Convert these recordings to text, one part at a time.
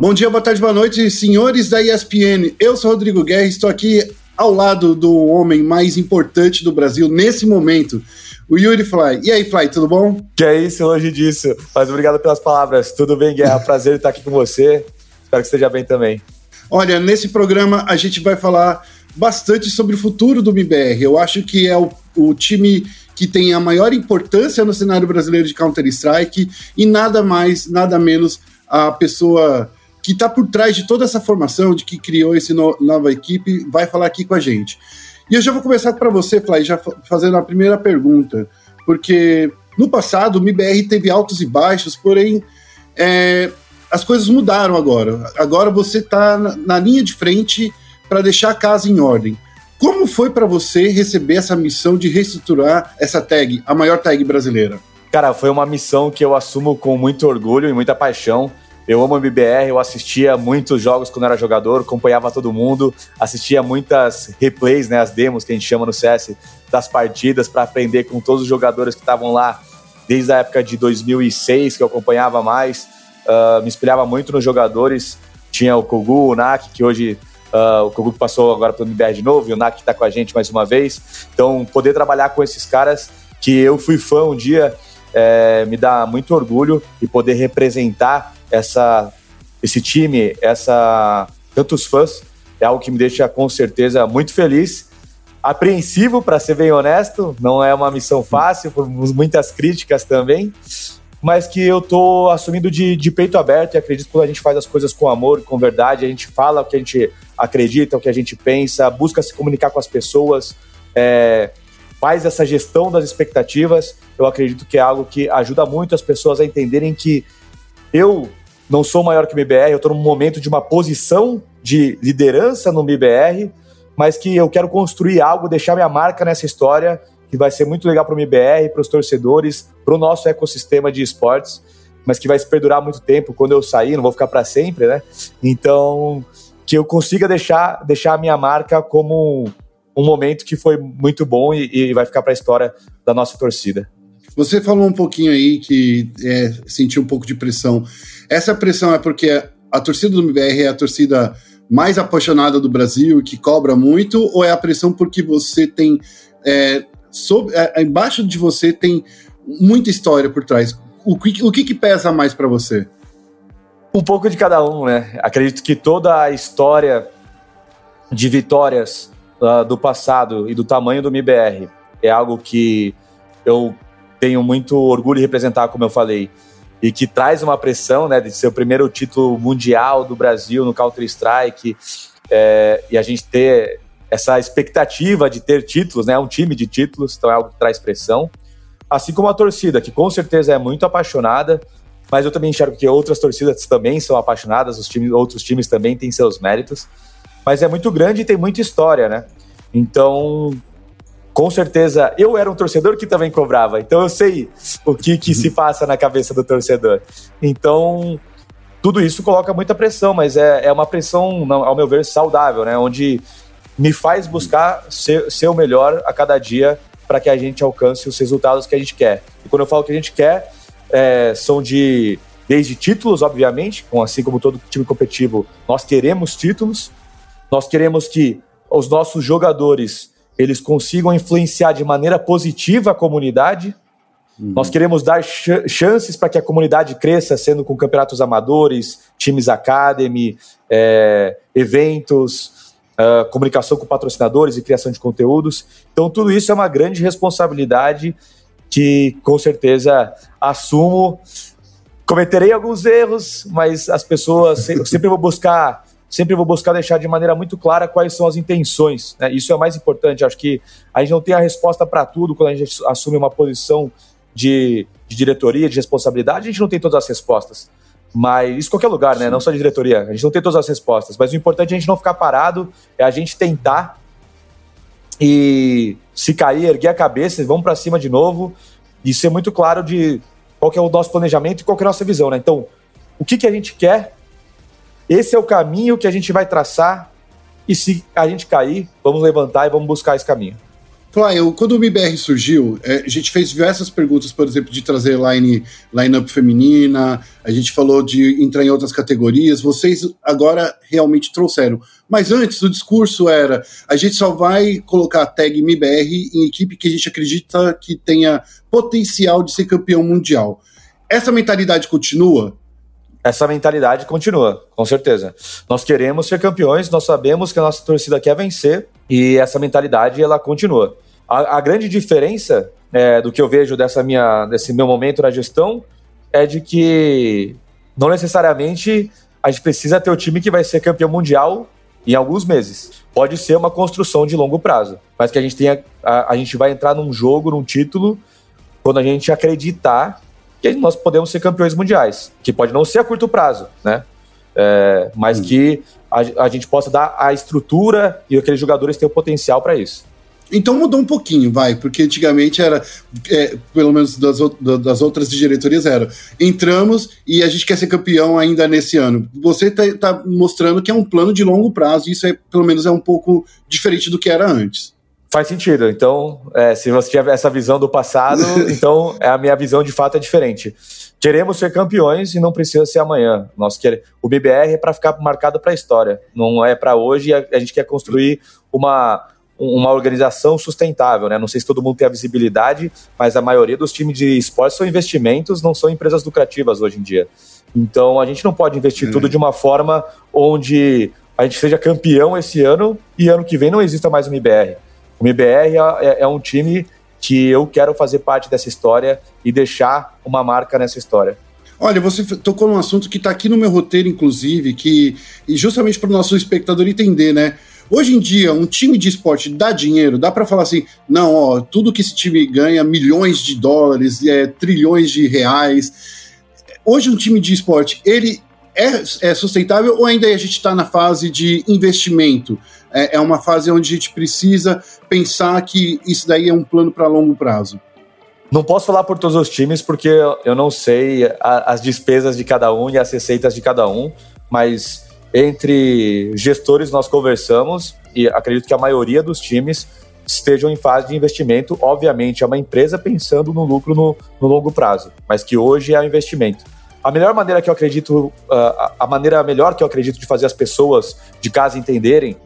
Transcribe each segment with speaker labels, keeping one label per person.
Speaker 1: Bom dia, boa tarde, boa noite, senhores da ESPN. Eu sou Rodrigo Guerra e estou aqui ao lado do homem mais importante do Brasil nesse momento, o Yuri Fly. E aí, Fly, tudo bom?
Speaker 2: Que é isso, longe disso. Mas obrigado pelas palavras. Tudo bem, Guerra? Prazer estar aqui com você. Espero que esteja bem também.
Speaker 1: Olha, nesse programa a gente vai falar bastante sobre o futuro do MBR. Eu acho que é o, o time que tem a maior importância no cenário brasileiro de Counter-Strike e nada mais, nada menos a pessoa que está por trás de toda essa formação, de que criou essa no, nova equipe, vai falar aqui com a gente. E eu já vou começar para você, Fly, já fazendo a primeira pergunta, porque no passado o MBR teve altos e baixos, porém é, as coisas mudaram agora. Agora você está na, na linha de frente para deixar a casa em ordem. Como foi para você receber essa missão de reestruturar essa tag, a maior tag brasileira?
Speaker 2: Cara, foi uma missão que eu assumo com muito orgulho e muita paixão. Eu amo a MBR, eu assistia muitos jogos quando era jogador, acompanhava todo mundo, assistia muitas replays, né, as demos que a gente chama no CS das partidas para aprender com todos os jogadores que estavam lá desde a época de 2006 que eu acompanhava mais, uh, me inspirava muito nos jogadores. Tinha o Kogu, o Nak, que hoje uh, o Kogu passou agora pelo MBR de novo, e o Nak está com a gente mais uma vez. Então, poder trabalhar com esses caras que eu fui fã um dia é, me dá muito orgulho e poder representar essa, esse time, essa tantos fãs, é algo que me deixa com certeza muito feliz. Apreensivo, para ser bem honesto, não é uma missão fácil, por muitas críticas também, mas que eu tô assumindo de, de peito aberto e acredito que quando a gente faz as coisas com amor, com verdade, a gente fala o que a gente acredita, o que a gente pensa, busca se comunicar com as pessoas, é, faz essa gestão das expectativas, eu acredito que é algo que ajuda muito as pessoas a entenderem que eu não sou maior que o MBR, eu estou num momento de uma posição de liderança no MBR, mas que eu quero construir algo, deixar minha marca nessa história, que vai ser muito legal para o MBR, para os torcedores, para o nosso ecossistema de esportes, mas que vai se perdurar muito tempo. Quando eu sair, não vou ficar para sempre, né? Então, que eu consiga deixar, deixar a minha marca como um momento que foi muito bom e, e vai ficar para a história da nossa torcida.
Speaker 1: Você falou um pouquinho aí que é, sentiu um pouco de pressão. Essa pressão é porque a torcida do MBR é a torcida mais apaixonada do Brasil, que cobra muito, ou é a pressão porque você tem. É, sob, é, embaixo de você tem muita história por trás. O que, o que, que pesa mais para você?
Speaker 2: Um pouco de cada um, né? Acredito que toda a história de vitórias uh, do passado e do tamanho do MBR é algo que eu tenho muito orgulho de representar, como eu falei, e que traz uma pressão, né, de ser o primeiro título mundial do Brasil no Counter Strike, é, e a gente ter essa expectativa de ter títulos, né, um time de títulos, então é algo que traz pressão, assim como a torcida, que com certeza é muito apaixonada, mas eu também enxergo que outras torcidas também são apaixonadas, os times, outros times também têm seus méritos, mas é muito grande e tem muita história, né? Então, com certeza, eu era um torcedor que também cobrava, então eu sei o que, que se passa na cabeça do torcedor. Então, tudo isso coloca muita pressão, mas é, é uma pressão, ao meu ver, saudável, né? Onde me faz buscar ser, ser o melhor a cada dia para que a gente alcance os resultados que a gente quer. E quando eu falo que a gente quer, é, são de desde títulos, obviamente, assim como todo time competitivo, nós queremos títulos, nós queremos que os nossos jogadores eles consigam influenciar de maneira positiva a comunidade. Uhum. Nós queremos dar ch chances para que a comunidade cresça, sendo com campeonatos amadores, times academy, é, eventos, uh, comunicação com patrocinadores e criação de conteúdos. Então, tudo isso é uma grande responsabilidade que, com certeza, assumo. Cometerei alguns erros, mas as pessoas sempre vou buscar sempre vou buscar deixar de maneira muito clara quais são as intenções. Né? Isso é o mais importante. Acho que a gente não tem a resposta para tudo quando a gente assume uma posição de, de, diretoria, de responsabilidade, a gente não tem todas as respostas. Mas isso em qualquer lugar, né? Não só de diretoria. A gente não tem todas as respostas. Mas o importante é a gente não ficar parado, é a gente tentar e se cair, erguer a cabeça, vamos para cima de novo e ser muito claro de qual é o nosso planejamento e qual é a nossa visão, né? Então, o que, que a gente quer esse é o caminho que a gente vai traçar e se a gente cair, vamos levantar e vamos buscar esse caminho.
Speaker 1: Flávio, quando o MBR surgiu, é, a gente fez diversas perguntas, por exemplo, de trazer line, line-up feminina, a gente falou de entrar em outras categorias, vocês agora realmente trouxeram. Mas antes, o discurso era, a gente só vai colocar a tag MBR em equipe que a gente acredita que tenha potencial de ser campeão mundial. Essa mentalidade continua?
Speaker 2: Essa mentalidade continua, com certeza. Nós queremos ser campeões, nós sabemos que a nossa torcida quer vencer e essa mentalidade ela continua. A, a grande diferença é, do que eu vejo dessa minha, desse meu momento na gestão é de que não necessariamente a gente precisa ter o time que vai ser campeão mundial em alguns meses. Pode ser uma construção de longo prazo, mas que a gente tenha, a, a gente vai entrar num jogo, num título, quando a gente acreditar que nós podemos ser campeões mundiais, que pode não ser a curto prazo, né? É, mas hum. que a, a, gente possa dar a estrutura e aqueles jogadores tenham potencial para isso.
Speaker 1: Então mudou um pouquinho, vai, porque antigamente era, é, pelo menos das, das outras diretorias era, entramos e a gente quer ser campeão ainda nesse ano. Você está tá mostrando que é um plano de longo prazo e isso é, pelo menos é um pouco diferente do que era antes.
Speaker 2: Faz sentido. Então, é, se você tiver essa visão do passado, então é a minha visão de fato é diferente. Queremos ser campeões e não precisa ser amanhã. Nós quer, o BBR é para ficar marcado para a história, não é para hoje. A, a gente quer construir uma uma organização sustentável, né? Não sei se todo mundo tem a visibilidade, mas a maioria dos times de esporte são investimentos, não são empresas lucrativas hoje em dia. Então a gente não pode investir é. tudo de uma forma onde a gente seja campeão esse ano e ano que vem não exista mais um IBR. O MBR é, é, é um time que eu quero fazer parte dessa história e deixar uma marca nessa história.
Speaker 1: Olha, você tocou num assunto que está aqui no meu roteiro, inclusive, que e justamente para o nosso espectador entender, né? Hoje em dia, um time de esporte dá dinheiro, dá para falar assim, não, ó, tudo que esse time ganha, milhões de dólares, é, trilhões de reais. Hoje um time de esporte, ele é, é sustentável ou ainda a gente está na fase de investimento? É, é, uma fase onde a gente precisa pensar que isso daí é um plano para longo prazo.
Speaker 2: Não posso falar por todos os times porque eu não sei a, as despesas de cada um e as receitas de cada um, mas entre gestores nós conversamos e acredito que a maioria dos times estejam em fase de investimento. Obviamente, é uma empresa pensando no lucro no, no longo prazo, mas que hoje é o investimento. A melhor maneira que eu acredito, uh, a maneira melhor que eu acredito de fazer as pessoas de casa entenderem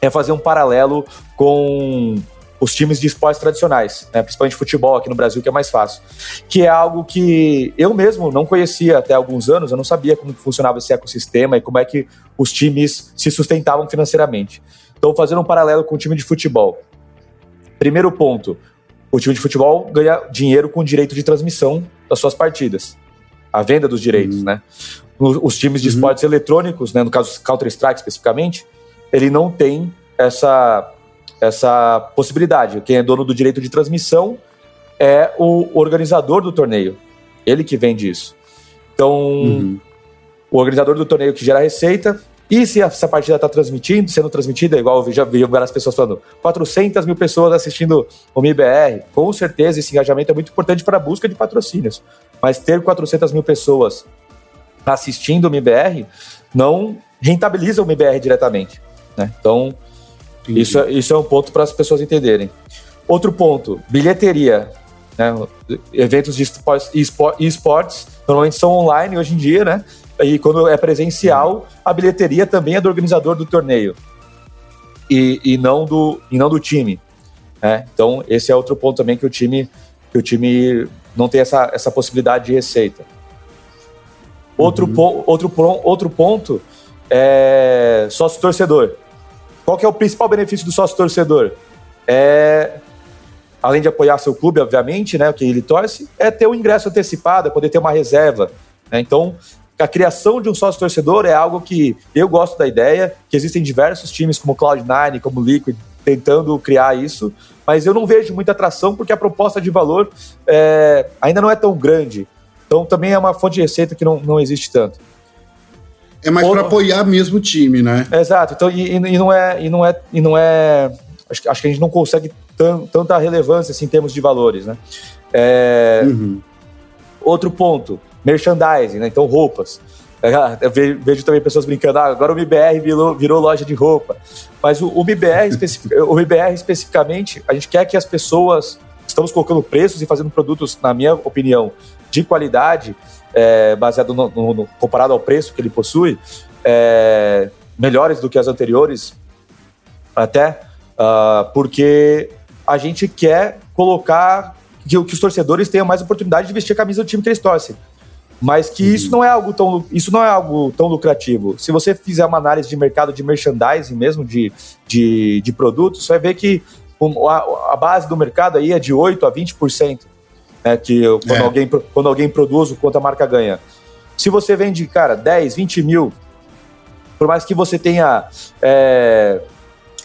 Speaker 2: é fazer um paralelo com os times de esportes tradicionais, né? principalmente futebol aqui no Brasil, que é mais fácil. Que é algo que eu mesmo não conhecia até alguns anos, eu não sabia como funcionava esse ecossistema e como é que os times se sustentavam financeiramente. Então, fazendo um paralelo com o time de futebol. Primeiro ponto, o time de futebol ganha dinheiro com o direito de transmissão das suas partidas. A venda dos direitos, uhum. né? Os times de uhum. esportes eletrônicos, né, no caso Counter-Strike especificamente, ele não tem essa, essa possibilidade. Quem é dono do direito de transmissão é o organizador do torneio. Ele que vende isso. Então, uhum. o organizador do torneio que gera receita. E se essa partida está transmitindo, sendo transmitida, igual eu já vi várias pessoas falando, 400 mil pessoas assistindo o MIBR, com certeza esse engajamento é muito importante para a busca de patrocínios. Mas ter 400 mil pessoas assistindo o MIBR não rentabiliza o MIBR diretamente. Né? Então, isso, é, isso é um ponto para as pessoas entenderem. Outro ponto, bilheteria. Né? Eventos de esportes normalmente são online hoje em dia, né? E quando é presencial, a bilheteria também é do organizador do torneio e, e, não, do, e não do time. Né? Então, esse é outro ponto também que o time, que o time não tem essa, essa possibilidade de receita. Outro, uhum. po, outro, outro ponto é sócio torcedor. Qual que é o principal benefício do sócio torcedor? É, além de apoiar seu clube, obviamente, né, o que ele torce, é ter o um ingresso antecipado, é poder ter uma reserva. Né? Então, a criação de um sócio torcedor é algo que eu gosto da ideia, que existem diversos times como Cloud9, como Liquid, tentando criar isso, mas eu não vejo muita atração porque a proposta de valor é, ainda não é tão grande. Então também é uma fonte de receita que não, não existe tanto.
Speaker 1: É mais para apoiar mesmo o time, né?
Speaker 2: Exato. Então, e, e, não é. E não é, e não é acho, acho que a gente não consegue tan, tanta relevância assim, em termos de valores, né? É, uhum. Outro ponto, merchandising, né? Então, roupas. Eu vejo também pessoas brincando, ah, agora o MBR virou, virou loja de roupa. Mas o, o, MBR especific, o MBR especificamente, a gente quer que as pessoas. Estamos colocando preços e fazendo produtos, na minha opinião, de qualidade, é, baseado no, no, no, comparado ao preço que ele possui, é, melhores do que as anteriores, até, uh, porque a gente quer colocar que, que os torcedores tenham mais oportunidade de vestir a camisa do time que eles torcem mas que uhum. isso não é algo tão isso não é algo tão lucrativo. Se você fizer uma análise de mercado de merchandising mesmo de, de, de produtos, você vai ver que a, a, base do mercado aí é de 8 a 20%, né, que quando, é. alguém, quando alguém produz o quanto a marca ganha. Se você vende, cara, 10, 20 mil, por mais que você tenha é,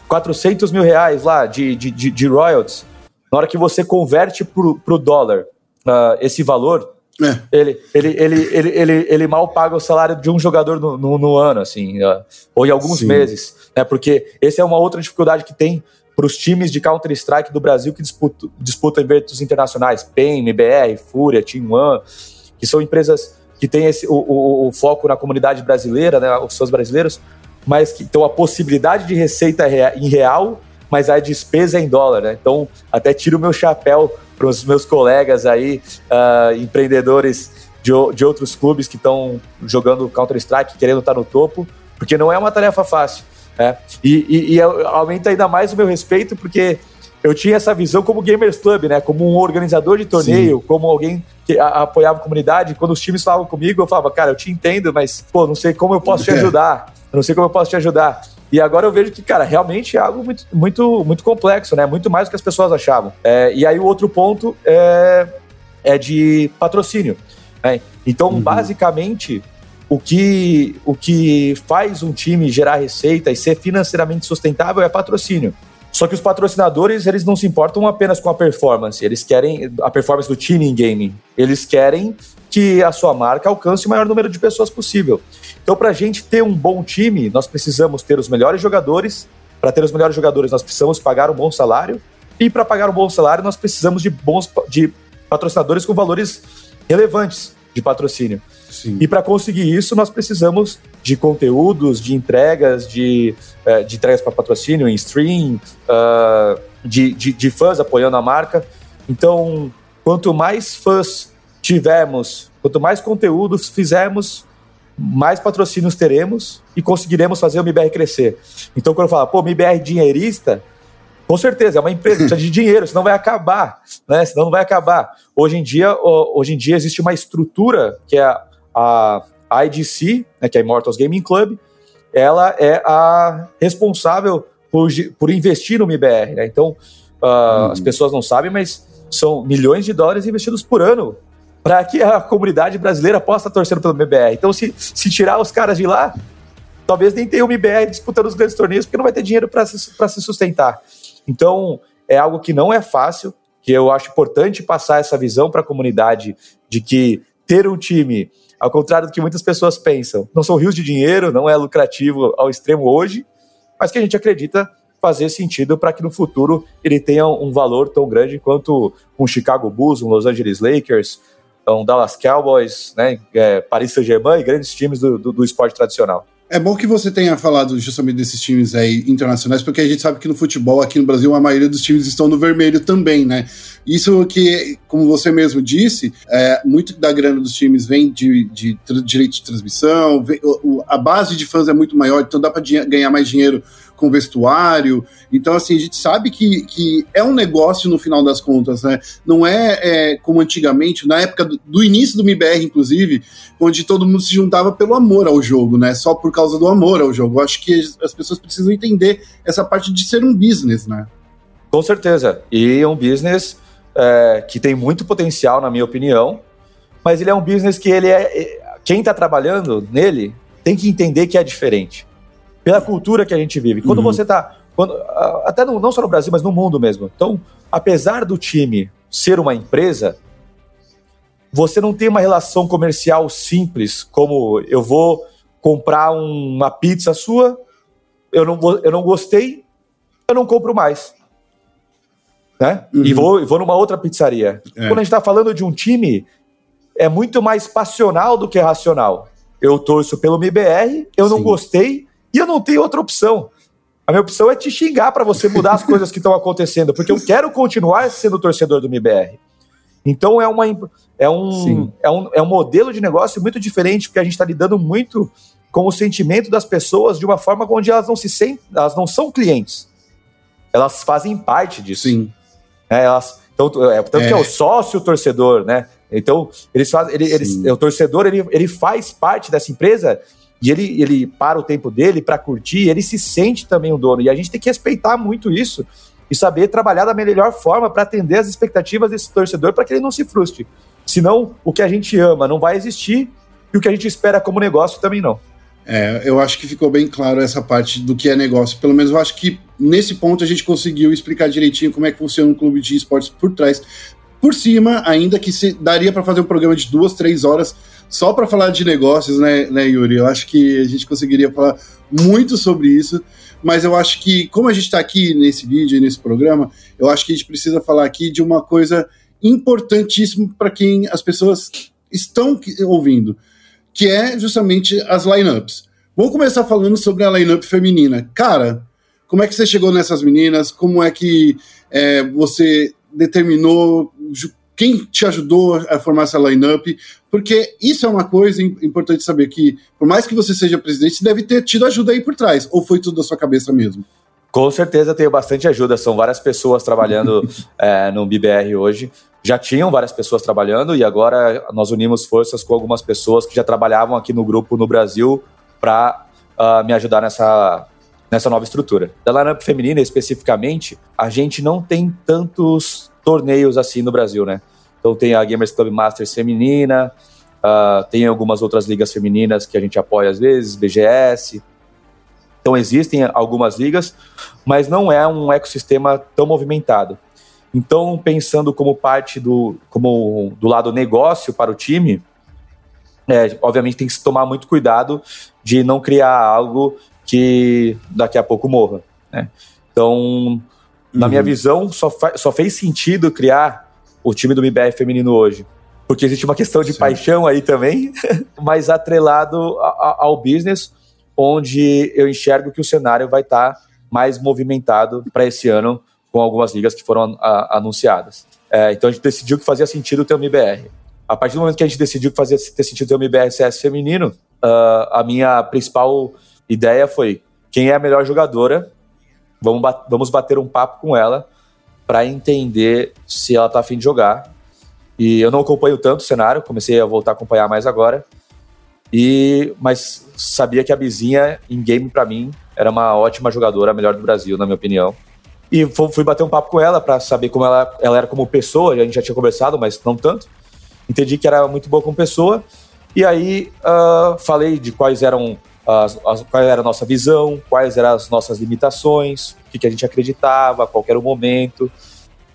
Speaker 2: 400 mil reais lá de, de, de, de royalties, na hora que você converte para o dólar uh, esse valor, é. Ele, ele, ele, ele, ele, ele mal paga o salário de um jogador no, no, no ano, assim, ou em alguns Sim. meses, né? Porque essa é uma outra dificuldade que tem para os times de Counter-Strike do Brasil que disputam, disputam eventos internacionais, PEN, MBR, Fúria, Team One, que são empresas que têm esse, o, o, o foco na comunidade brasileira, né, os seus brasileiros, mas que então a possibilidade de receita em real, mas a despesa é em dólar, né? Então, até tiro o meu chapéu para os meus colegas aí, uh, empreendedores de, de outros clubes que estão jogando Counter-Strike, querendo estar no topo, porque não é uma tarefa fácil. Né? E, e, e, aumenta ainda mais o meu respeito, porque eu tinha essa visão como Gamers Club, né? como um organizador de torneio, Sim. como alguém que a, apoiava a comunidade. Quando os times falavam comigo, eu falava, cara, eu te entendo, mas pô, não sei como eu posso te ajudar. Eu não sei como eu posso te ajudar. E agora eu vejo que, cara, realmente é algo muito, muito, muito complexo, né? Muito mais do que as pessoas achavam. É, e aí o outro ponto é, é de patrocínio. Né? Então, uhum. basicamente, o que, o que faz um time gerar receita e ser financeiramente sustentável é patrocínio. Só que os patrocinadores, eles não se importam apenas com a performance, eles querem a performance do time em gaming. Eles querem que a sua marca alcance o maior número de pessoas possível. Então, para a gente ter um bom time, nós precisamos ter os melhores jogadores. Para ter os melhores jogadores, nós precisamos pagar um bom salário. E para pagar um bom salário, nós precisamos de bons de patrocinadores com valores relevantes de patrocínio. Sim. E para conseguir isso, nós precisamos de conteúdos, de entregas, de, uh, de entregas para patrocínio em stream, uh, de, de, de fãs apoiando a marca. Então, quanto mais fãs tivermos, quanto mais conteúdos fizermos, mais patrocínios teremos e conseguiremos fazer o MBR crescer. Então, quando eu falo, pô, MBR dinheirista, com certeza, é uma empresa, precisa de dinheiro, senão vai acabar, né? Senão não vai acabar. Hoje em dia, hoje em dia existe uma estrutura que é a, a IDC, né, que é a Immortals Gaming Club, ela é a responsável por, por investir no MBR, né? Então, uh, as pessoas não sabem, mas são milhões de dólares investidos por ano para que a comunidade brasileira possa torcer pelo MBR. Então, se, se tirar os caras de lá, talvez nem tenha o MBR disputando os grandes torneios, porque não vai ter dinheiro para se, se sustentar. Então, é algo que não é fácil, que eu acho importante passar essa visão para a comunidade de que ter um time, ao contrário do que muitas pessoas pensam, não são rios de dinheiro, não é lucrativo ao extremo hoje, mas que a gente acredita fazer sentido para que no futuro ele tenha um valor tão grande quanto um Chicago Bulls, um Los Angeles Lakers, então, Dallas Cowboys, né, é, Paris Saint-Germain e grandes times do, do, do, esporte tradicional.
Speaker 1: É bom que você tenha falado justamente desses times aí internacionais, porque a gente sabe que no futebol aqui no Brasil a maioria dos times estão no vermelho também, né? Isso que, como você mesmo disse, é, muito da grana dos times vem de, de, direito de transmissão, vem, o, a base de fãs é muito maior, então dá para ganhar mais dinheiro com vestuário. Então, assim, a gente sabe que, que é um negócio no final das contas, né? Não é, é como antigamente, na época do, do, início do MIBR, inclusive, onde todo mundo se juntava pelo amor ao jogo, né? Só por causa do amor ao jogo. Eu acho que as pessoas precisam entender essa parte de ser um business, né?
Speaker 2: Com certeza. E é um business é, que tem muito potencial, na minha opinião, mas ele é um business que ele é. é quem está trabalhando nele tem que entender que é diferente pela cultura que a gente vive. Quando uhum. você está. Até no, não só no Brasil, mas no mundo mesmo. Então, apesar do time ser uma empresa, você não tem uma relação comercial simples, como eu vou comprar uma pizza sua, eu não, eu não gostei, eu não compro mais. Né? Uhum. E vou, vou numa outra pizzaria. É. Quando a gente está falando de um time, é muito mais passional do que racional. eu torço pelo MBR, eu Sim. não gostei e eu não tenho outra opção. A minha opção é te xingar para você mudar as coisas que estão acontecendo, porque eu quero continuar sendo torcedor do MBR. Então é, uma, é, um, é, um, é um modelo de negócio muito diferente, porque a gente está lidando muito com o sentimento das pessoas de uma forma onde elas não se sentem, elas não são clientes. Elas fazem parte disso. Sim. É, elas, então, é, tanto é. que é o sócio torcedor, né? Então, eles fazem, ele, eles, o torcedor ele, ele faz parte dessa empresa e ele, ele para o tempo dele para curtir, ele se sente também o dono. E a gente tem que respeitar muito isso e saber trabalhar da melhor forma para atender as expectativas desse torcedor para que ele não se frustre. Senão, o que a gente ama não vai existir e o que a gente espera como negócio também não.
Speaker 1: É, eu acho que ficou bem claro essa parte do que é negócio. Pelo menos eu acho que nesse ponto a gente conseguiu explicar direitinho como é que funciona um clube de esportes por trás por cima, ainda que se daria para fazer um programa de duas, três horas só para falar de negócios, né, né, Yuri? Eu acho que a gente conseguiria falar muito sobre isso, mas eu acho que, como a gente está aqui nesse vídeo e nesse programa, eu acho que a gente precisa falar aqui de uma coisa importantíssima para quem as pessoas estão ouvindo, que é justamente as lineups. Vamos começar falando sobre a lineup feminina. Cara, como é que você chegou nessas meninas? Como é que é, você determinou, quem te ajudou a formar essa lineup, porque isso é uma coisa importante saber que, por mais que você seja presidente, você deve ter tido ajuda aí por trás, ou foi tudo da sua cabeça mesmo?
Speaker 2: Com certeza tenho bastante ajuda, são várias pessoas trabalhando é, no BBR hoje. Já tinham várias pessoas trabalhando e agora nós unimos forças com algumas pessoas que já trabalhavam aqui no grupo no Brasil para uh, ah, me ajudar nessa, nessa nova estrutura. Da lineup feminina, especificamente, a gente não tem tantos torneios assim no Brasil, né? Então tem a Gamers Club Masters feminina, uh, tem algumas outras ligas femininas que a gente apoia às vezes, BGS. Então existem algumas ligas, mas não é um ecossistema tão movimentado. Então, pensando como parte do, como do lado negócio para o time, é, obviamente tem que se tomar muito cuidado de não criar algo que daqui a pouco morra. Né? Então, na minha uhum. visão, só, só fez sentido criar o time do MBR feminino hoje. Porque existe uma questão de Sim. paixão aí também, mas atrelado a, a, ao business, onde eu enxergo que o cenário vai estar tá mais movimentado para esse ano, com algumas ligas que foram a, anunciadas. É, então a gente decidiu que fazia sentido ter o MBR. A partir do momento que a gente decidiu que fazia ter sentido ter o MBR CS feminino, uh, a minha principal ideia foi quem é a melhor jogadora, vamos, vamos bater um papo com ela para entender se ela tá afim de jogar. E eu não acompanho tanto o cenário, comecei a voltar a acompanhar mais agora. E mas sabia que a Bizinha em game para mim era uma ótima jogadora, a melhor do Brasil, na minha opinião. E fui bater um papo com ela para saber como ela, ela era como pessoa, a gente já tinha conversado, mas não tanto. Entendi que era muito boa como pessoa. E aí uh, falei de quais eram as, as, qual era a nossa visão, quais eram as nossas limitações, o que, que a gente acreditava, qual era o momento.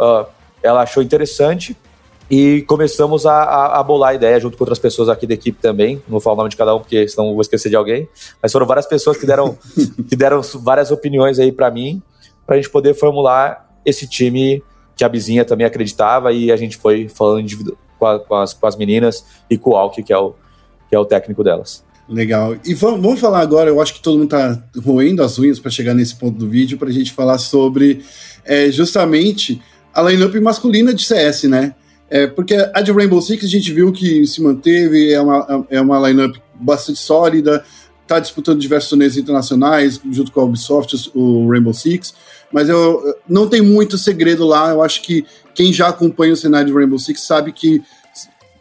Speaker 2: Uh, ela achou interessante e começamos a, a, a, bolar a ideia junto com outras pessoas aqui da equipe também. Não vou falar o nome de cada um, porque senão vou esquecer de alguém. Mas foram várias pessoas que deram, que deram várias opiniões aí para mim, para a gente poder formular esse time que a Bizinha também acreditava e a gente foi falando com, a, com, as, com as meninas e com o Alck, que é o, que é o técnico delas.
Speaker 1: Legal. E vamos, vamos falar agora, eu acho que todo mundo está roendo as unhas para chegar nesse ponto do vídeo, para a gente falar sobre é, justamente a lineup masculina de CS, né? É, porque a de Rainbow Six a gente viu que se manteve, é uma, é uma lineup bastante sólida, está disputando diversos torneios internacionais, junto com a Ubisoft, o Rainbow Six, mas eu, não tem muito segredo lá, eu acho que quem já acompanha o cenário de Rainbow Six sabe que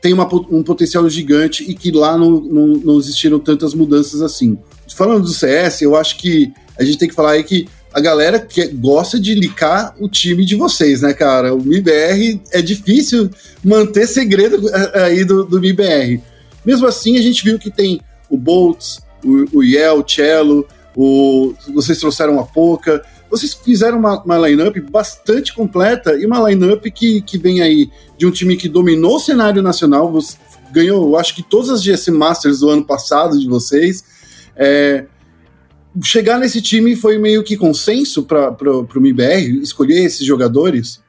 Speaker 1: tem uma, um potencial gigante e que lá não, não, não existiram tantas mudanças assim. Falando do CS, eu acho que a gente tem que falar aí que a galera que gosta de licar o time de vocês, né, cara? O MIBR é difícil manter segredo é, aí do, do MIBR. Mesmo assim, a gente viu que tem o Boltz, o, o Yel, o Cello, o, vocês trouxeram a Poca, vocês fizeram uma, uma lineup bastante completa e uma lineup que, que vem aí de um time que dominou o cenário nacional, ganhou, acho que todas as GS Masters do ano passado de vocês. É, chegar nesse time foi meio que consenso para o MIBR, escolher esses jogadores?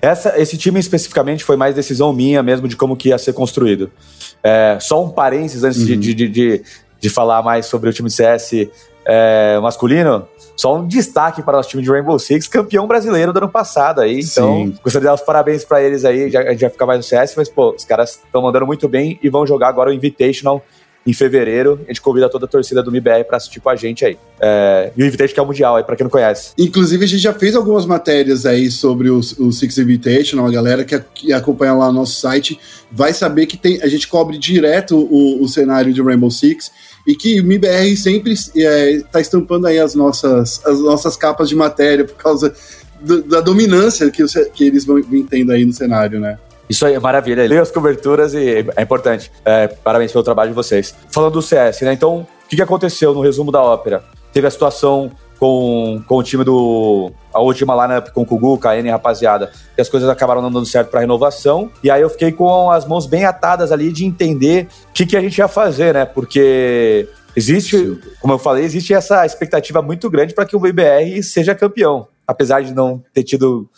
Speaker 2: Essa, esse time especificamente foi mais decisão minha mesmo de como que ia ser construído. É, só um parênteses antes uhum. de, de, de, de, falar mais sobre o time CS é, masculino. Só um destaque para o nosso time de Rainbow Six, campeão brasileiro do ano passado aí. Então, Sim. gostaria de dar os parabéns para eles aí. Já, a gente vai ficar mais no CS, mas, pô, os caras estão mandando muito bem e vão jogar agora o Invitational em fevereiro. A gente convida toda a torcida do MBR para assistir com a gente aí. É, e o Invitation que é o Mundial aí, para quem não conhece.
Speaker 1: Inclusive, a gente já fez algumas matérias aí sobre o, o Six Invitation, a galera que, que acompanha lá no nosso site vai saber que tem, a gente cobre direto o, o cenário de Rainbow Six e que o MIBR sempre está é, tá estampando aí as nossas, as nossas capas de matéria por causa do, da dominância que, que eles vão tendo aí no cenário, né?
Speaker 2: Isso aí é maravilha. Leia as coberturas e é importante. É, parabéns pelo trabalho de vocês. Falando do CS, né? Então, o que, que aconteceu no resumo da ópera? Teve a situação com, com o time do. A última lineup com o Kugu, KN, rapaziada, que as coisas acabaram não dando certo para renovação. E aí eu fiquei com as mãos bem atadas ali de entender o que, que a gente ia fazer, né? Porque existe, como eu falei, existe essa expectativa muito grande para que o BBR seja campeão. Apesar de não ter tido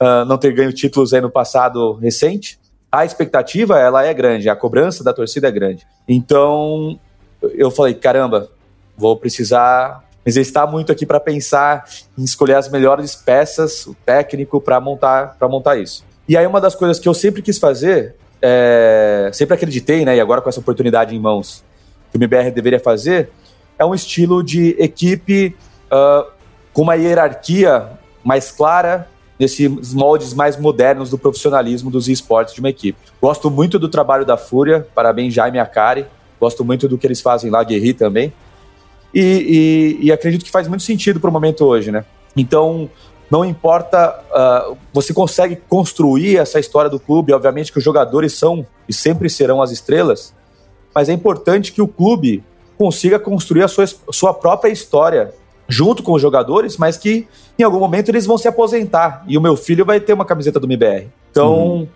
Speaker 2: uh, não ter ganho títulos aí no passado recente, a expectativa ela é grande, a cobrança da torcida é grande. Então eu falei, caramba, vou precisar exercitar muito aqui para pensar em escolher as melhores peças, o técnico para montar para montar isso. E aí uma das coisas que eu sempre quis fazer, é, sempre acreditei, né, e agora com essa oportunidade em mãos, que o MBR deveria fazer, é um estilo de equipe uh, com uma hierarquia mais clara, nesses moldes mais modernos do profissionalismo dos esportes de uma equipe. Gosto muito do trabalho da Fúria, parabéns Jaime Akari, gosto muito do que eles fazem lá, Guerri também, e, e, e acredito que faz muito sentido para o momento hoje, né? Então, não importa, uh, você consegue construir essa história do clube, obviamente que os jogadores são e sempre serão as estrelas, mas é importante que o clube consiga construir a sua, sua própria história junto com os jogadores, mas que em algum momento eles vão se aposentar e o meu filho vai ter uma camiseta do MBR. Então, uhum.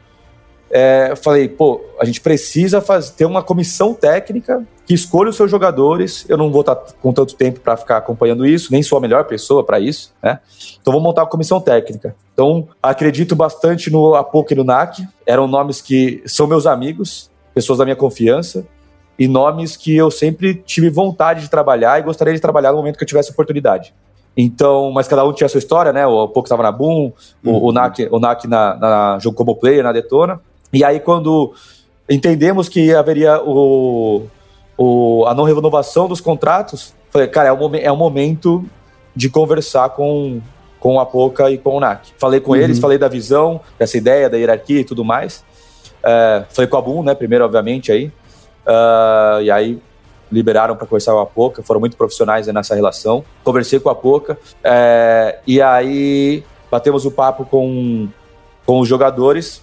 Speaker 2: É, eu falei, pô, a gente precisa fazer, ter uma comissão técnica que escolha os seus jogadores. Eu não vou estar com tanto tempo para ficar acompanhando isso, nem sou a melhor pessoa para isso, né? Então, vou montar uma comissão técnica. Então, acredito bastante no Apoca e no NAC. Eram nomes que são meus amigos, pessoas da minha confiança e nomes que eu sempre tive vontade de trabalhar e gostaria de trabalhar no momento que eu tivesse oportunidade. Então, mas cada um tinha a sua história, né? O Pouco estava na Boom, uhum. o, o NAC, o NAC na, na jogo como player, na Detona. E aí, quando entendemos que haveria o, o, a não renovação dos contratos, falei, cara, é o, é o momento de conversar com, com a Poca e com o NAC. Falei com uhum. eles, falei da visão, dessa ideia, da hierarquia e tudo mais. É, falei com a Boom, né? Primeiro, obviamente, aí. Uh, e aí liberaram para conversar com a Poca, foram muito profissionais nessa relação. Conversei com a Poca é, e aí batemos o papo com, com os jogadores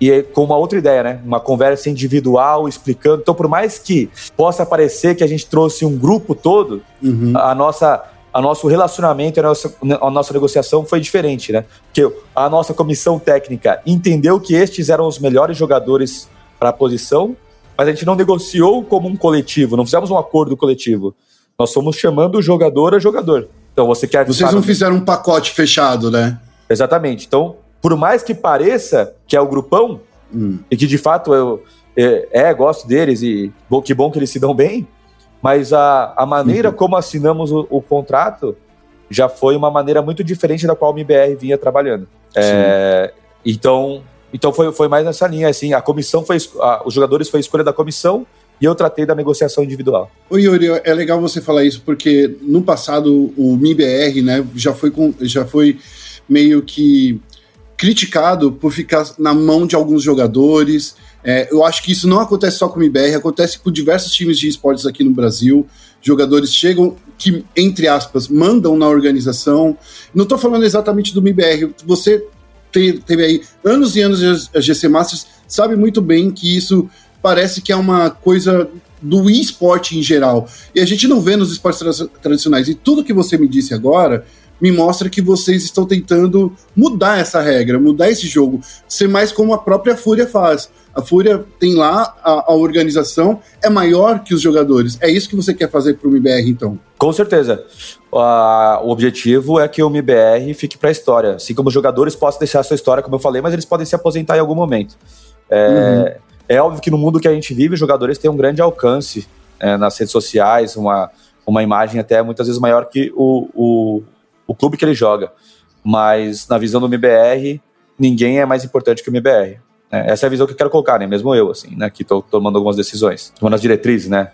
Speaker 2: e com uma outra ideia, né? Uma conversa individual, explicando. Então, por mais que possa parecer que a gente trouxe um grupo todo, uhum. a nossa a nosso relacionamento, a nossa, a nossa negociação foi diferente, né? Porque a nossa comissão técnica entendeu que estes eram os melhores jogadores para a posição mas a gente não negociou como um coletivo, não fizemos um acordo coletivo. Nós fomos chamando jogador a jogador. Então você quer.
Speaker 1: Vocês não fizeram um pacote fechado, né?
Speaker 2: Exatamente. Então, por mais que pareça que é o grupão, hum. e que de fato eu é, é, gosto deles e bom, que bom que eles se dão bem, mas a, a maneira uhum. como assinamos o, o, contrato já foi uma maneira muito diferente da qual o MBR vinha trabalhando. É, então, então foi, foi mais nessa linha, assim, a comissão foi, a, os jogadores foi a escolha da comissão e eu tratei da negociação individual.
Speaker 1: Oi, Yuri, é legal você falar isso porque no passado o MIBR, né, já foi, com, já foi meio que criticado por ficar na mão de alguns jogadores. É, eu acho que isso não acontece só com o MIBR, acontece com diversos times de esportes aqui no Brasil. Jogadores chegam que, entre aspas, mandam na organização. Não estou falando exatamente do MIBR. Você teve aí anos e anos de GC Masters, sabe muito bem que isso parece que é uma coisa do esporte em geral. E a gente não vê nos esportes tra tradicionais. E tudo que você me disse agora me mostra que vocês estão tentando mudar essa regra, mudar esse jogo, ser mais como a própria Fúria faz. A Fúria tem lá a, a organização, é maior que os jogadores. É isso que você quer fazer para o MBR, então?
Speaker 2: Com certeza. Uh, o objetivo é que o MBR fique para a história. Assim como os jogadores possam deixar a sua história, como eu falei, mas eles podem se aposentar em algum momento. É, uhum. É óbvio que no mundo que a gente vive, os jogadores têm um grande alcance é, nas redes sociais, uma, uma imagem até muitas vezes maior que o, o, o clube que ele joga. Mas na visão do MBR, ninguém é mais importante que o MBR. Né? Essa é a visão que eu quero colocar, né? Mesmo eu, assim, né? Que estou tomando algumas decisões, tomando as diretrizes, né?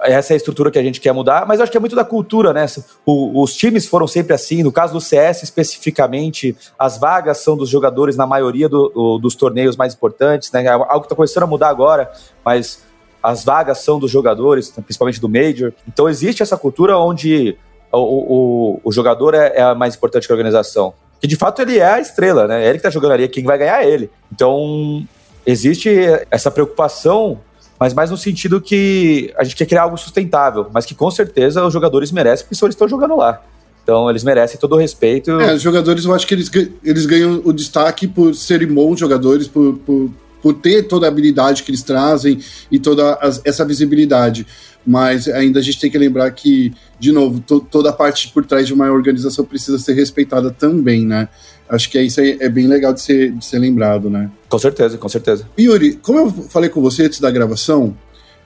Speaker 2: Essa é a estrutura que a gente quer mudar, mas eu acho que é muito da cultura, né? O, os times foram sempre assim. No caso do CS especificamente, as vagas são dos jogadores na maioria do, do, dos torneios mais importantes, né? É algo que está começando a mudar agora, mas as vagas são dos jogadores, principalmente do Major. Então existe essa cultura onde o, o, o jogador é, é mais importante que a organização que de fato ele é a estrela, né? É ele que tá jogando ali, quem vai ganhar é ele. Então, existe essa preocupação, mas mais no sentido que a gente quer criar algo sustentável, mas que com certeza os jogadores merecem, porque eles estão jogando lá. Então, eles merecem todo o respeito.
Speaker 1: É, os jogadores, eu acho que eles, eles ganham o destaque por serem bons jogadores, por, por, por ter toda a habilidade que eles trazem e toda essa visibilidade mas ainda a gente tem que lembrar que, de novo, to, toda a parte por trás de uma organização precisa ser respeitada também, né? Acho que isso é, é bem legal de ser, de ser lembrado, né?
Speaker 2: Com certeza, com certeza.
Speaker 1: Yuri, como eu falei com você antes da gravação,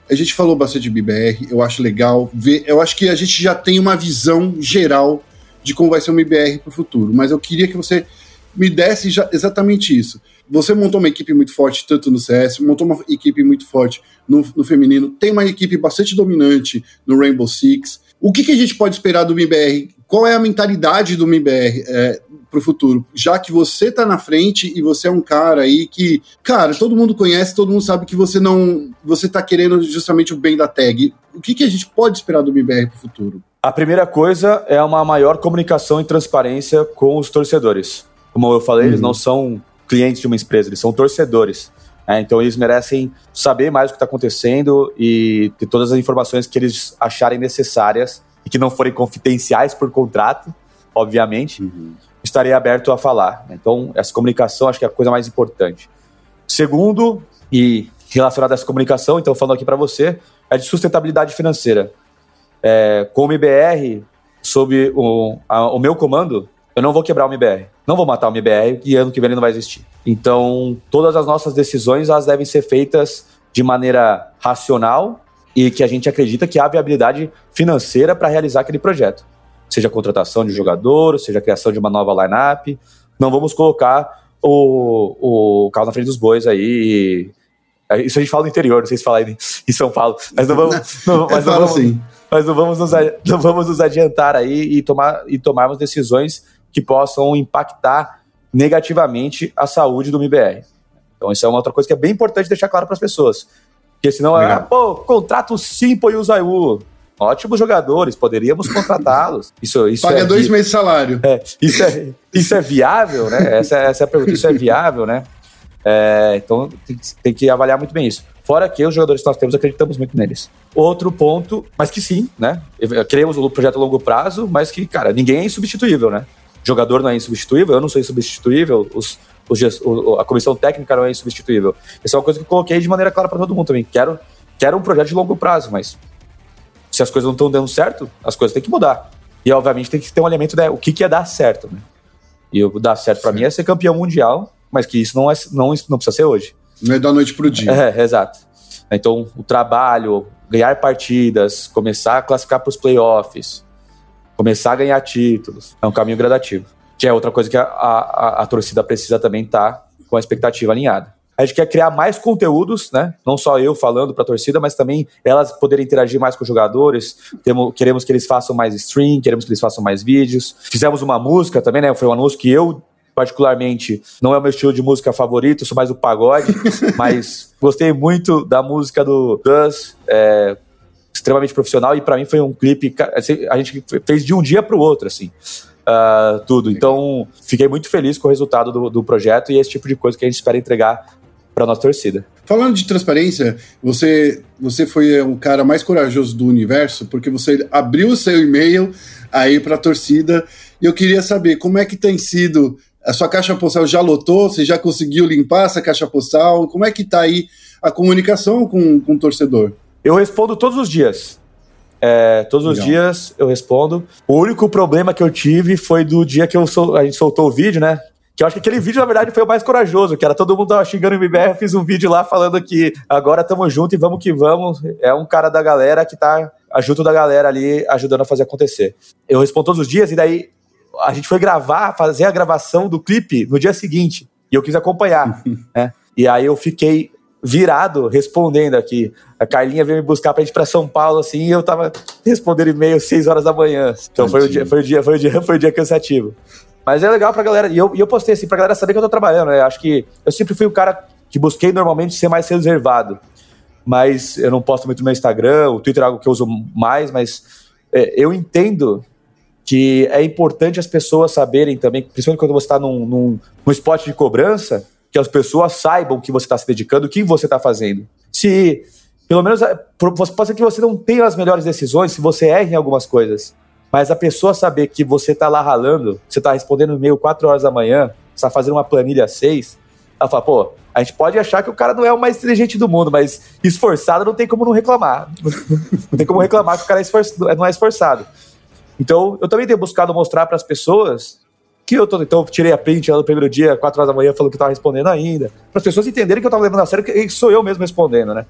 Speaker 1: a gente falou bastante de BBR, eu acho legal ver, eu acho que a gente já tem uma visão geral de como vai ser o MBR para o futuro, mas eu queria que você me desse já exatamente isso. Você montou uma equipe muito forte, tanto no CS, montou uma equipe muito forte no, no feminino, tem uma equipe bastante dominante no Rainbow Six. O que, que a gente pode esperar do MBR? Qual é a mentalidade do MBR é, para o futuro? Já que você está na frente e você é um cara aí que, cara, todo mundo conhece, todo mundo sabe que você não. Você está querendo justamente o bem da tag. O que, que a gente pode esperar do MBR para o futuro?
Speaker 2: A primeira coisa é uma maior comunicação e transparência com os torcedores. Como eu falei, uhum. eles não são clientes de uma empresa, eles são torcedores. Né? Então eles merecem saber mais o que está acontecendo e ter todas as informações que eles acharem necessárias e que não forem confidenciais por contrato, obviamente, uhum. estarei aberto a falar. Então essa comunicação acho que é a coisa mais importante. Segundo, e relacionado a essa comunicação, então falando aqui para você, é de sustentabilidade financeira. É, com o MBR, sob o, a, o meu comando, eu não vou quebrar o MBR. Não vou matar o MBR e ano que vem ele não vai existir. Então, todas as nossas decisões elas devem ser feitas de maneira racional e que a gente acredita que há viabilidade financeira para realizar aquele projeto. Seja contratação de jogador, seja criação de uma nova lineup. Não vamos colocar o, o carro na frente dos bois aí. Isso a gente fala no interior, não sei se fala aí em São Paulo. Mas não vamos. Não, mas, não vamos assim. mas não vamos, nos, não vamos nos adiantar aí e, tomar, e tomarmos decisões que possam impactar negativamente a saúde do MBR. Então, isso é uma outra coisa que é bem importante deixar claro para as pessoas. Porque senão é, pô, contrato o Simpo e o Zaiu. Ótimos jogadores, poderíamos contratá-los.
Speaker 1: Isso, isso Paga é dois meses de salário.
Speaker 2: É, isso, é, isso é viável, né? Essa, essa é a pergunta. Isso é viável, né? É, então tem, tem, que avaliar muito bem isso. Fora que os jogadores que nós temos, acreditamos muito neles. Outro ponto, mas que sim, né? Queremos o projeto a longo prazo, mas que, cara, ninguém é insubstituível, né? Jogador não é insubstituível, eu não sou insubstituível, os, os, a comissão técnica não é insubstituível. Essa é uma coisa que eu coloquei de maneira clara para todo mundo também. Quero, quero um projeto de longo prazo, mas se as coisas não estão dando certo, as coisas têm que mudar. E, obviamente, tem que ter um alinhamento da o que, que é dar certo. Né? E o dar certo para mim é ser campeão mundial, mas que isso não, é, não, não precisa ser hoje.
Speaker 1: Não é da noite para o dia.
Speaker 2: É, exato. Então, o trabalho, ganhar partidas, começar a classificar para os playoffs, começar a ganhar títulos. É um caminho gradativo. Que é outra coisa que a, a, a torcida precisa também estar tá com a expectativa alinhada. A gente quer criar mais conteúdos, né? Não só eu falando para a torcida, mas também elas poderem interagir mais com os jogadores. Temos, queremos que eles façam mais stream, queremos que eles façam mais vídeos. Fizemos uma música também, né? Foi um anúncio que eu particularmente não é o meu estilo de música favorito, sou mais o pagode, mas gostei muito da música do Gus, é, extremamente profissional e para mim foi um clipe assim, a gente fez de um dia para o outro assim uh, tudo então fiquei muito feliz com o resultado do, do projeto e esse tipo de coisa que a gente espera entregar para nossa torcida
Speaker 1: falando de transparência você você foi o cara mais corajoso do universo porque você abriu o seu e-mail aí para a torcida e eu queria saber como é que tem sido a sua caixa postal já lotou? Você já conseguiu limpar essa caixa postal? Como é que está aí a comunicação com, com o torcedor?
Speaker 2: Eu respondo todos os dias. É, todos Legal. os dias eu respondo. O único problema que eu tive foi do dia que eu sol, a gente soltou o vídeo, né? Que eu acho que aquele vídeo, na verdade, foi o mais corajoso, que era todo mundo tava xingando o MBR, eu fiz um vídeo lá falando que agora tamo junto e vamos que vamos. É um cara da galera que tá junto da galera ali, ajudando a fazer acontecer. Eu respondo todos os dias, e daí a gente foi gravar, fazer a gravação do clipe no dia seguinte. E eu quis acompanhar, né? E aí eu fiquei virado respondendo aqui. A Carlinha veio me buscar pra gente ir pra São Paulo, assim, e eu tava respondendo e-mail 6 horas da manhã. Então foi o, dia, foi, o dia, foi, o dia, foi o dia cansativo. Mas é legal pra galera. E eu, e eu postei assim, pra galera saber que eu tô trabalhando, né? Acho que eu sempre fui o cara que busquei normalmente ser mais reservado. Mas eu não posto muito no meu Instagram, o Twitter é algo que eu uso mais, mas é, eu entendo que é importante as pessoas saberem também, principalmente quando você está num, num, num spot de cobrança, que as pessoas saibam que você está se dedicando, o que você está fazendo. Se, pelo menos, é, pode ser que você não tenha as melhores decisões, se você erra em algumas coisas, mas a pessoa saber que você tá lá ralando, você tá respondendo e-mail 4 horas da manhã, você tá fazendo uma planilha às 6, ela fala, pô, a gente pode achar que o cara não é o mais inteligente do mundo, mas esforçado não tem como não reclamar. não tem como reclamar que o cara é não é esforçado. Então, eu também tenho buscado mostrar para as pessoas que eu tô. Então, eu tirei a print no primeiro dia, 4 horas da manhã, falando que estava respondendo ainda. Para as pessoas entenderem que eu estava levando a sério, que sou eu mesmo respondendo, né?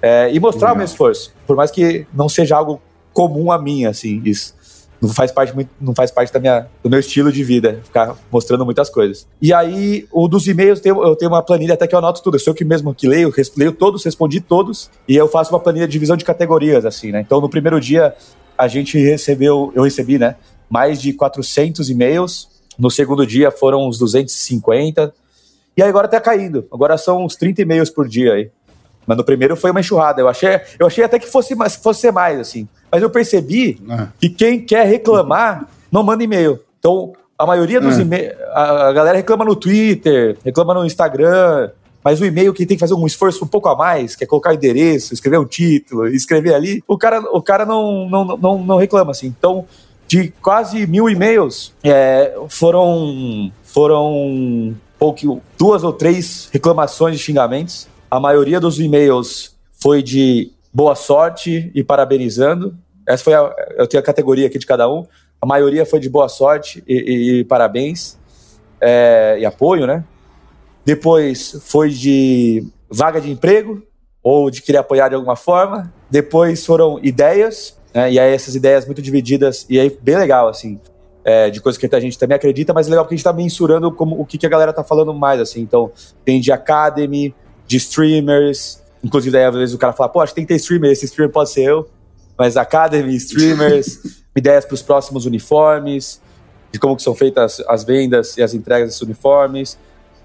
Speaker 2: É, e mostrar Legal. o meu esforço. Por mais que não seja algo comum a mim, assim, isso não faz parte muito, não faz parte da minha, do meu estilo de vida, ficar mostrando muitas coisas. E aí, o dos e-mails, eu tenho uma planilha até que eu anoto tudo. Eu sou eu que mesmo que leio, leio todos, respondi todos, e eu faço uma planilha de divisão de categorias, assim, né? Então, no primeiro dia, a gente recebeu, eu recebi, né, mais de 400 e-mails. No segundo dia foram uns 250. E aí agora tá caindo. Agora são uns 30 e-mails por dia aí. Mas no primeiro foi uma enxurrada. Eu achei, eu achei até que fosse, fosse ser mais, assim. Mas eu percebi é. que quem quer reclamar não manda e-mail. Então, a maioria dos é. e-mails. A, a, galera reclama no Twitter, reclama no Instagram, mas o e-mail que tem que fazer um esforço um pouco a mais, que é colocar o endereço, escrever um título, escrever ali, o cara, o cara não, não, não, não reclama assim. Então, de quase mil e-mails, é, foram, foram pouco, duas ou três reclamações de xingamentos. A maioria dos e-mails foi de boa sorte e parabenizando. Essa foi a, eu tenho a categoria aqui de cada um. A maioria foi de boa sorte e, e, e parabéns é, e apoio, né? Depois foi de vaga de emprego ou de querer apoiar de alguma forma. Depois foram ideias, né? E aí essas ideias muito divididas e aí bem legal assim. É, de coisas que a gente também acredita, mas é legal porque a gente está mensurando como, o que, que a galera tá falando mais, assim. Então, tem de academy, de streamers. Inclusive, daí às vezes o cara fala, pô, acho que tem que ter streamer, esse streamer pode ser eu. Mas academy, streamers, ideias para os próximos uniformes, de como que são feitas as vendas e as entregas desses uniformes,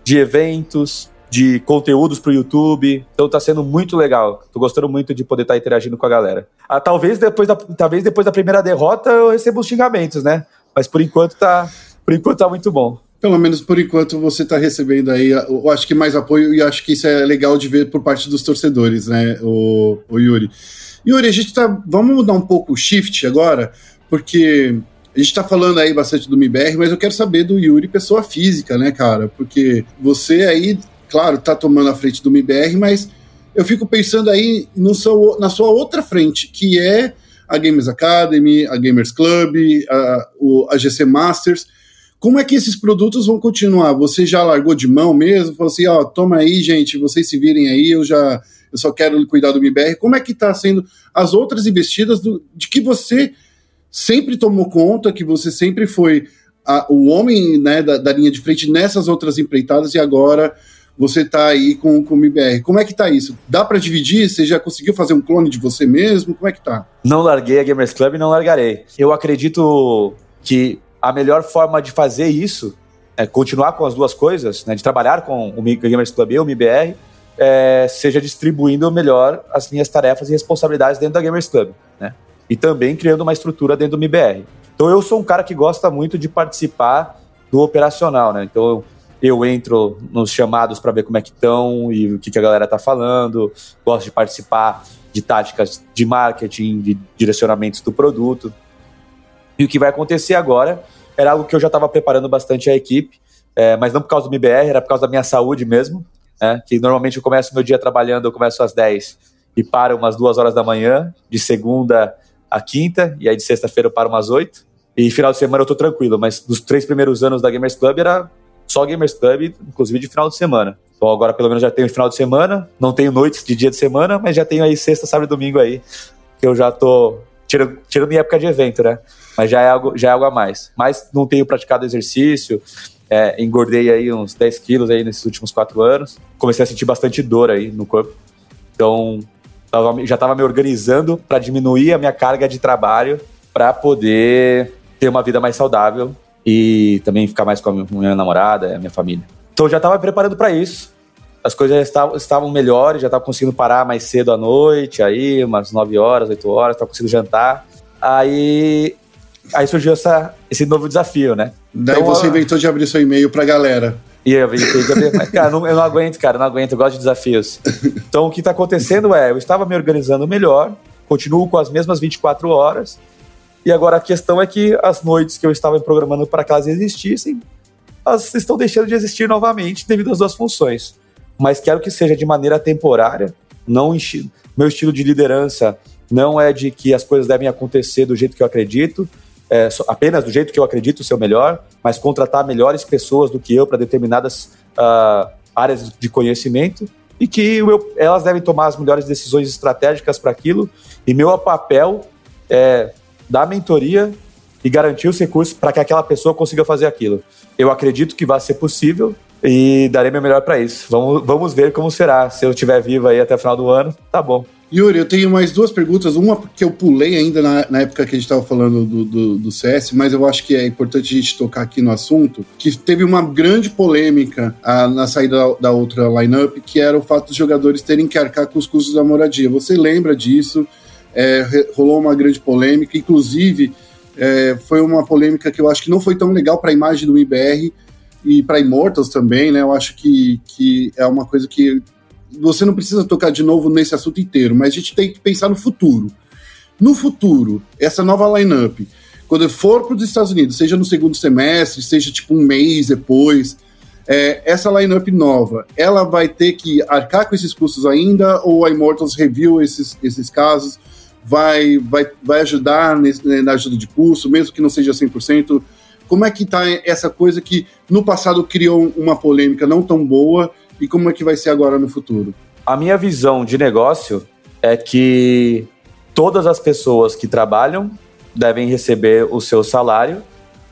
Speaker 2: de eventos, de conteúdos para o YouTube. Então tá sendo muito legal. Tô gostando muito de poder estar tá interagindo com a galera. Ah, talvez depois da talvez depois da primeira derrota eu receba os xingamentos, né? Mas por enquanto tá por enquanto tá muito bom.
Speaker 1: Pelo menos por enquanto você está recebendo aí, eu acho que mais apoio e acho que isso é legal de ver por parte dos torcedores, né, o, o Yuri. Yuri, a gente tá. Vamos mudar um pouco o shift agora, porque a gente está falando aí bastante do MIBR, mas eu quero saber do Yuri, pessoa física, né, cara? Porque você aí, claro, tá tomando a frente do MIBR, mas eu fico pensando aí no seu, na sua outra frente, que é a Gamers Academy, a Gamers Club, a, o, a GC Masters como é que esses produtos vão continuar? Você já largou de mão mesmo? Falou assim, ó, toma aí, gente, vocês se virem aí, eu já eu só quero cuidar do MBR. Como é que está sendo as outras investidas do, de que você sempre tomou conta, que você sempre foi a, o homem né, da, da, linha de frente nessas outras empreitadas e agora você está aí com, com o MBR. Como é que está isso? Dá para dividir? Você já conseguiu fazer um clone de você mesmo? Como é que tá?
Speaker 2: Não larguei a Gamers Club e não largarei. Eu acredito que a melhor forma de fazer isso é continuar com as duas coisas, né, de trabalhar com o Gamers Club e o MBR, é, seja distribuindo melhor as minhas tarefas e responsabilidades dentro da Gamers Club, né? E também criando uma estrutura dentro do MBR. Então eu sou um cara que gosta muito de participar do operacional, né? Então eu entro nos chamados para ver como é que estão e o que, que a galera tá falando, gosto de participar de táticas de marketing, de direcionamentos do produto. E o que vai acontecer agora era algo que eu já estava preparando bastante a equipe, é, mas não por causa do MBR, era por causa da minha saúde mesmo. Né, que normalmente eu começo meu dia trabalhando, eu começo às 10 e paro umas duas horas da manhã, de segunda a quinta, e aí de sexta-feira eu paro umas 8. E final de semana eu tô tranquilo, mas nos três primeiros anos da Gamers Club era só Gamers Club, inclusive de final de semana. Então agora pelo menos já tenho final de semana, não tenho noites de dia de semana, mas já tenho aí sexta, sábado e domingo aí, que eu já tô tirando, tirando minha época de evento, né? Mas já é algo, já é algo a mais. Mas não tenho praticado exercício, é, engordei aí uns 10 quilos aí nesses últimos quatro anos. Comecei a sentir bastante dor aí no corpo. Então, tava, já estava me organizando para diminuir a minha carga de trabalho para poder ter uma vida mais saudável e também ficar mais com a minha namorada, a minha família. Então, já estava preparando para isso. As coisas já estavam, estavam melhores, já estava conseguindo parar mais cedo à noite, aí umas 9 horas, 8 horas, estava conseguindo jantar. Aí aí surgiu essa, esse novo desafio, né?
Speaker 1: Daí então, você inventou de abrir seu e-mail pra galera.
Speaker 2: E eu inventei de abrir. cara, não, eu não aguento, cara, não aguento, eu gosto de desafios. Então o que tá acontecendo é, eu estava me organizando melhor, continuo com as mesmas 24 horas, e agora a questão é que as noites que eu estava programando para que elas existissem, elas estão deixando de existir novamente devido às duas funções. Mas quero que seja de maneira temporária, não meu estilo de liderança não é de que as coisas devem acontecer do jeito que eu acredito, é, apenas do jeito que eu acredito ser o melhor, mas contratar melhores pessoas do que eu para determinadas uh, áreas de conhecimento e que eu, elas devem tomar as melhores decisões estratégicas para aquilo. E meu papel é dar mentoria e garantir os recursos para que aquela pessoa consiga fazer aquilo. Eu acredito que vai ser possível e darei meu melhor para isso. Vamos, vamos ver como será. Se eu estiver vivo aí até o final do ano, tá bom.
Speaker 1: Yuri, eu tenho mais duas perguntas. Uma que eu pulei ainda na, na época que a gente estava falando do, do, do, CS, mas eu acho que é importante a gente tocar aqui no assunto, que teve uma grande polêmica a, na saída da, da outra lineup, que era o fato dos jogadores terem que arcar com os custos da moradia. Você lembra disso? É, rolou uma grande polêmica, inclusive é, foi uma polêmica que eu acho que não foi tão legal para a imagem do IBR e para Immortals também, né? Eu acho que, que é uma coisa que você não precisa tocar de novo nesse assunto inteiro, mas a gente tem que pensar no futuro. No futuro, essa nova lineup, quando for para os Estados Unidos, seja no segundo semestre, seja tipo um mês depois, é, essa lineup nova, ela vai ter que arcar com esses custos ainda ou a Immortals review esses, esses casos? Vai, vai, vai ajudar nesse, né, na ajuda de custo, mesmo que não seja 100%? Como é que está essa coisa que no passado criou uma polêmica não tão boa e como é que vai ser agora no futuro?
Speaker 2: A minha visão de negócio é que todas as pessoas que trabalham devem receber o seu salário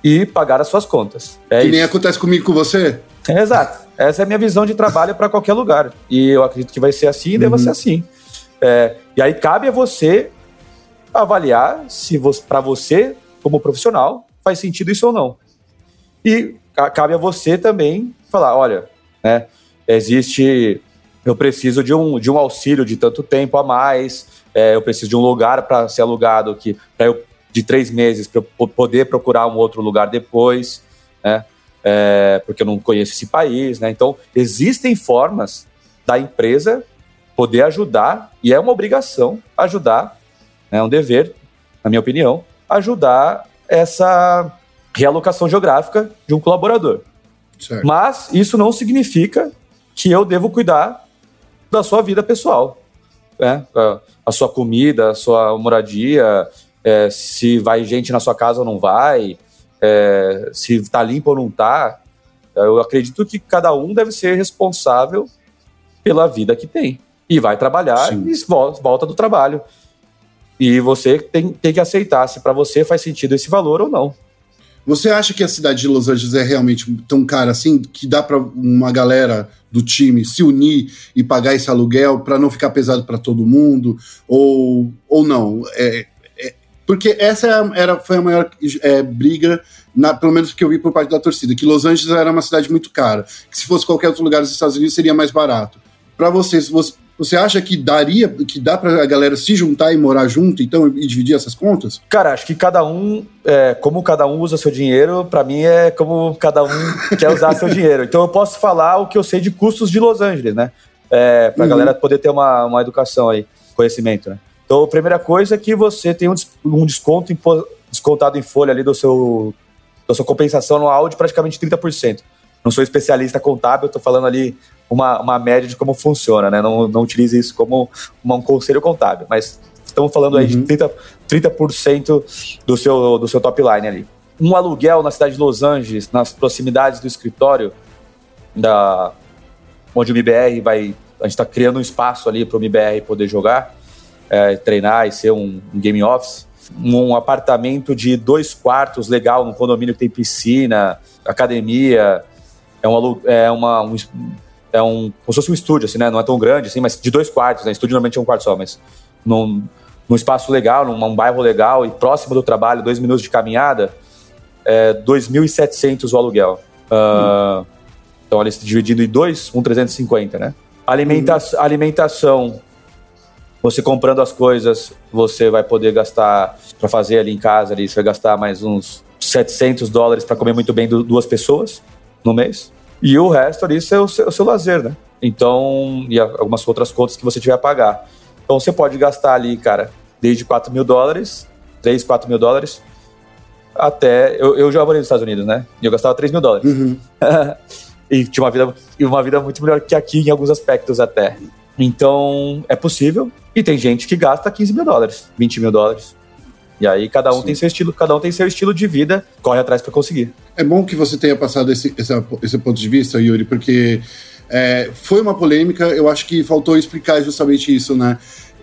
Speaker 2: e pagar as suas contas.
Speaker 1: É que isso. nem acontece comigo com você?
Speaker 2: Exato. Essa é a minha visão de trabalho para qualquer lugar. E eu acredito que vai ser assim e uhum. deva ser assim. É, e aí cabe a você avaliar se para você, como profissional, faz sentido isso ou não. E cabe a você também falar, olha, né, existe eu preciso de um, de um auxílio de tanto tempo a mais, é, eu preciso de um lugar para ser alugado que eu de três meses para eu poder procurar um outro lugar depois, né? É, porque eu não conheço esse país, né? Então existem formas da empresa poder ajudar e é uma obrigação ajudar, é né, um dever, na minha opinião, ajudar essa realocação geográfica de um colaborador. Certo. Mas isso não significa que eu devo cuidar da sua vida pessoal. Né? A, sua comida, a sua moradia, é, se vai gente na sua casa ou não vai, é, se está limpo ou não está. Eu acredito que cada um deve ser responsável pela vida que tem. E vai trabalhar Sim. e volta do trabalho. E você tem, tem que aceitar se para você faz sentido esse valor ou não.
Speaker 1: Você acha que a cidade de Los Angeles é realmente tão cara assim que dá para uma galera do time se unir e pagar esse aluguel para não ficar pesado para todo mundo ou, ou não? É, é, porque essa é era, foi a maior é, briga, na, pelo menos que eu vi por parte da torcida, que Los Angeles era uma cidade muito cara, que se fosse qualquer outro lugar dos Estados Unidos seria mais barato. Para vocês, você, você acha que daria, que dá pra galera se juntar e morar junto, então, e dividir essas contas?
Speaker 2: Cara, acho que cada um, é, como cada um usa seu dinheiro, para mim é como cada um quer usar seu dinheiro. Então eu posso falar o que eu sei de custos de Los Angeles, né? É, pra uhum. galera poder ter uma, uma educação aí, conhecimento, né? Então a primeira coisa é que você tem um, um desconto descontado em folha ali do seu, da sua compensação anual de praticamente 30%. Não sou especialista contábil, estou falando ali uma, uma média de como funciona, né? Não, não utilize isso como uma, um conselho contábil, mas estamos falando uhum. aí de 30%, 30 do, seu, do seu top line ali. Um aluguel na cidade de Los Angeles, nas proximidades do escritório, da onde o MBR vai. A gente está criando um espaço ali para o MBR poder jogar, é, treinar e ser um, um game office. Um apartamento de dois quartos legal, num condomínio que tem piscina, academia. É, uma, é, uma, um, é um. como se fosse um estúdio, assim, né? Não é tão grande, assim, mas de dois quartos, né? Estúdio normalmente é um quarto só, mas num, num espaço legal, num um bairro legal e próximo do trabalho, dois minutos de caminhada, é 2.700 o aluguel. Uh, então, ali dividindo em dois, um 350, né? Alimenta uhum. Alimentação, você comprando as coisas, você vai poder gastar para fazer ali em casa, ali, você vai gastar mais uns 700 dólares para comer muito bem duas pessoas no mês. E o resto ali é o seu, o seu lazer, né? Então, e algumas outras contas que você tiver a pagar. Então, você pode gastar ali, cara, desde 4 mil dólares, 3, 4 mil dólares, até. Eu, eu já morei nos Estados Unidos, né? E eu gastava 3 mil dólares. Uhum. e tinha uma vida, uma vida muito melhor que aqui em alguns aspectos até. Então, é possível. E tem gente que gasta 15 mil dólares, 20 mil dólares. E aí cada um Sim. tem seu estilo, cada um tem seu estilo de vida, corre atrás para conseguir.
Speaker 1: É bom que você tenha passado esse, esse, esse ponto de vista, Yuri, porque é, foi uma polêmica, eu acho que faltou explicar justamente isso, né?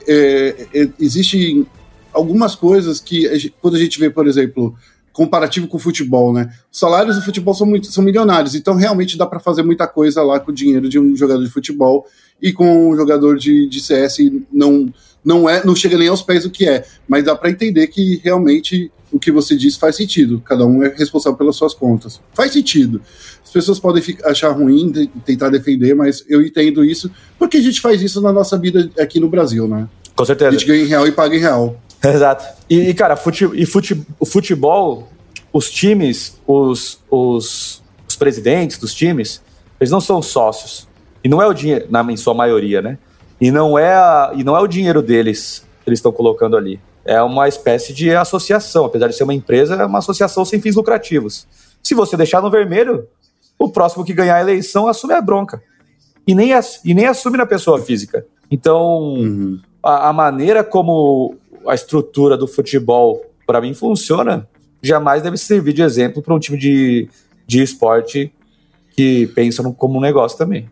Speaker 1: É, é, existem algumas coisas que, quando a gente vê, por exemplo, comparativo com o futebol, né? Os salários do futebol são, muito, são milionários, então realmente dá para fazer muita coisa lá com o dinheiro de um jogador de futebol e com um jogador de, de CS não, não é, não chega nem aos pés do que é, mas dá para entender que realmente o que você disse faz sentido. Cada um é responsável pelas suas contas. Faz sentido. As pessoas podem achar ruim, de, tentar defender, mas eu entendo isso porque a gente faz isso na nossa vida aqui no Brasil, né?
Speaker 2: Com certeza.
Speaker 1: A gente ganha em real e paga em real.
Speaker 2: Exato. E, e cara, fute, e fute, o futebol, os times, os, os, os presidentes dos times, eles não são sócios. E não é o dinheiro, na, em sua maioria, né? E não é, a, e não é o dinheiro deles que eles estão colocando ali. É uma espécie de associação. Apesar de ser uma empresa, é uma associação sem fins lucrativos. Se você deixar no vermelho, o próximo que ganhar a eleição assume a bronca. E nem, e nem assume na pessoa física. Então, uhum. a, a maneira como a estrutura do futebol, para mim, funciona, jamais deve servir de exemplo para um time de, de esporte que pensa no, como um negócio também.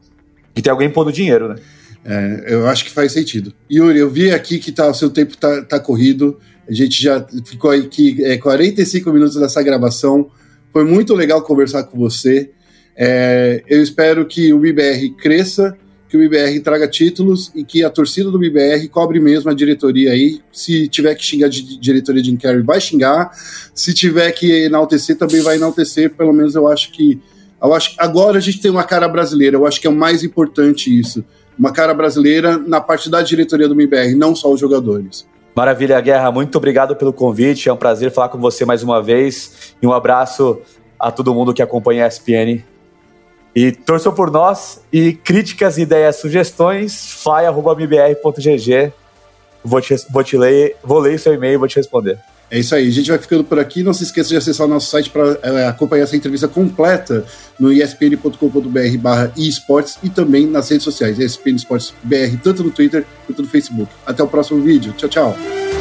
Speaker 2: Que tem alguém pondo dinheiro, né?
Speaker 1: É, eu acho que faz sentido. Yuri, eu vi aqui que tá, o seu tempo tá, tá corrido. A gente já ficou aqui é, 45 minutos dessa gravação. Foi muito legal conversar com você. É, eu espero que o IBR cresça que o IBR traga títulos e que a torcida do IBR cobre mesmo a diretoria aí. Se tiver que xingar de diretoria de Carrey, vai xingar. Se tiver que enaltecer, também vai enaltecer. Pelo menos eu acho que. Eu acho, agora a gente tem uma cara brasileira, eu acho que é o mais importante isso. Uma cara brasileira na parte da diretoria do IBR, não só os jogadores.
Speaker 2: Maravilha, Guerra. Muito obrigado pelo convite. É um prazer falar com você mais uma vez. E um abraço a todo mundo que acompanha a ESPN e torçam por nós e críticas, ideias, sugestões, fly.mbr.gg. Vou, te, vou te ler, vou ler seu e-mail e vou te responder.
Speaker 1: É isso aí, a gente vai ficando por aqui. Não se esqueça de acessar o nosso site para é, acompanhar essa entrevista completa no espn.com.br barra esportes e também nas redes sociais, ESPN Esportes BR, tanto no Twitter quanto no Facebook. Até o próximo vídeo. Tchau, tchau.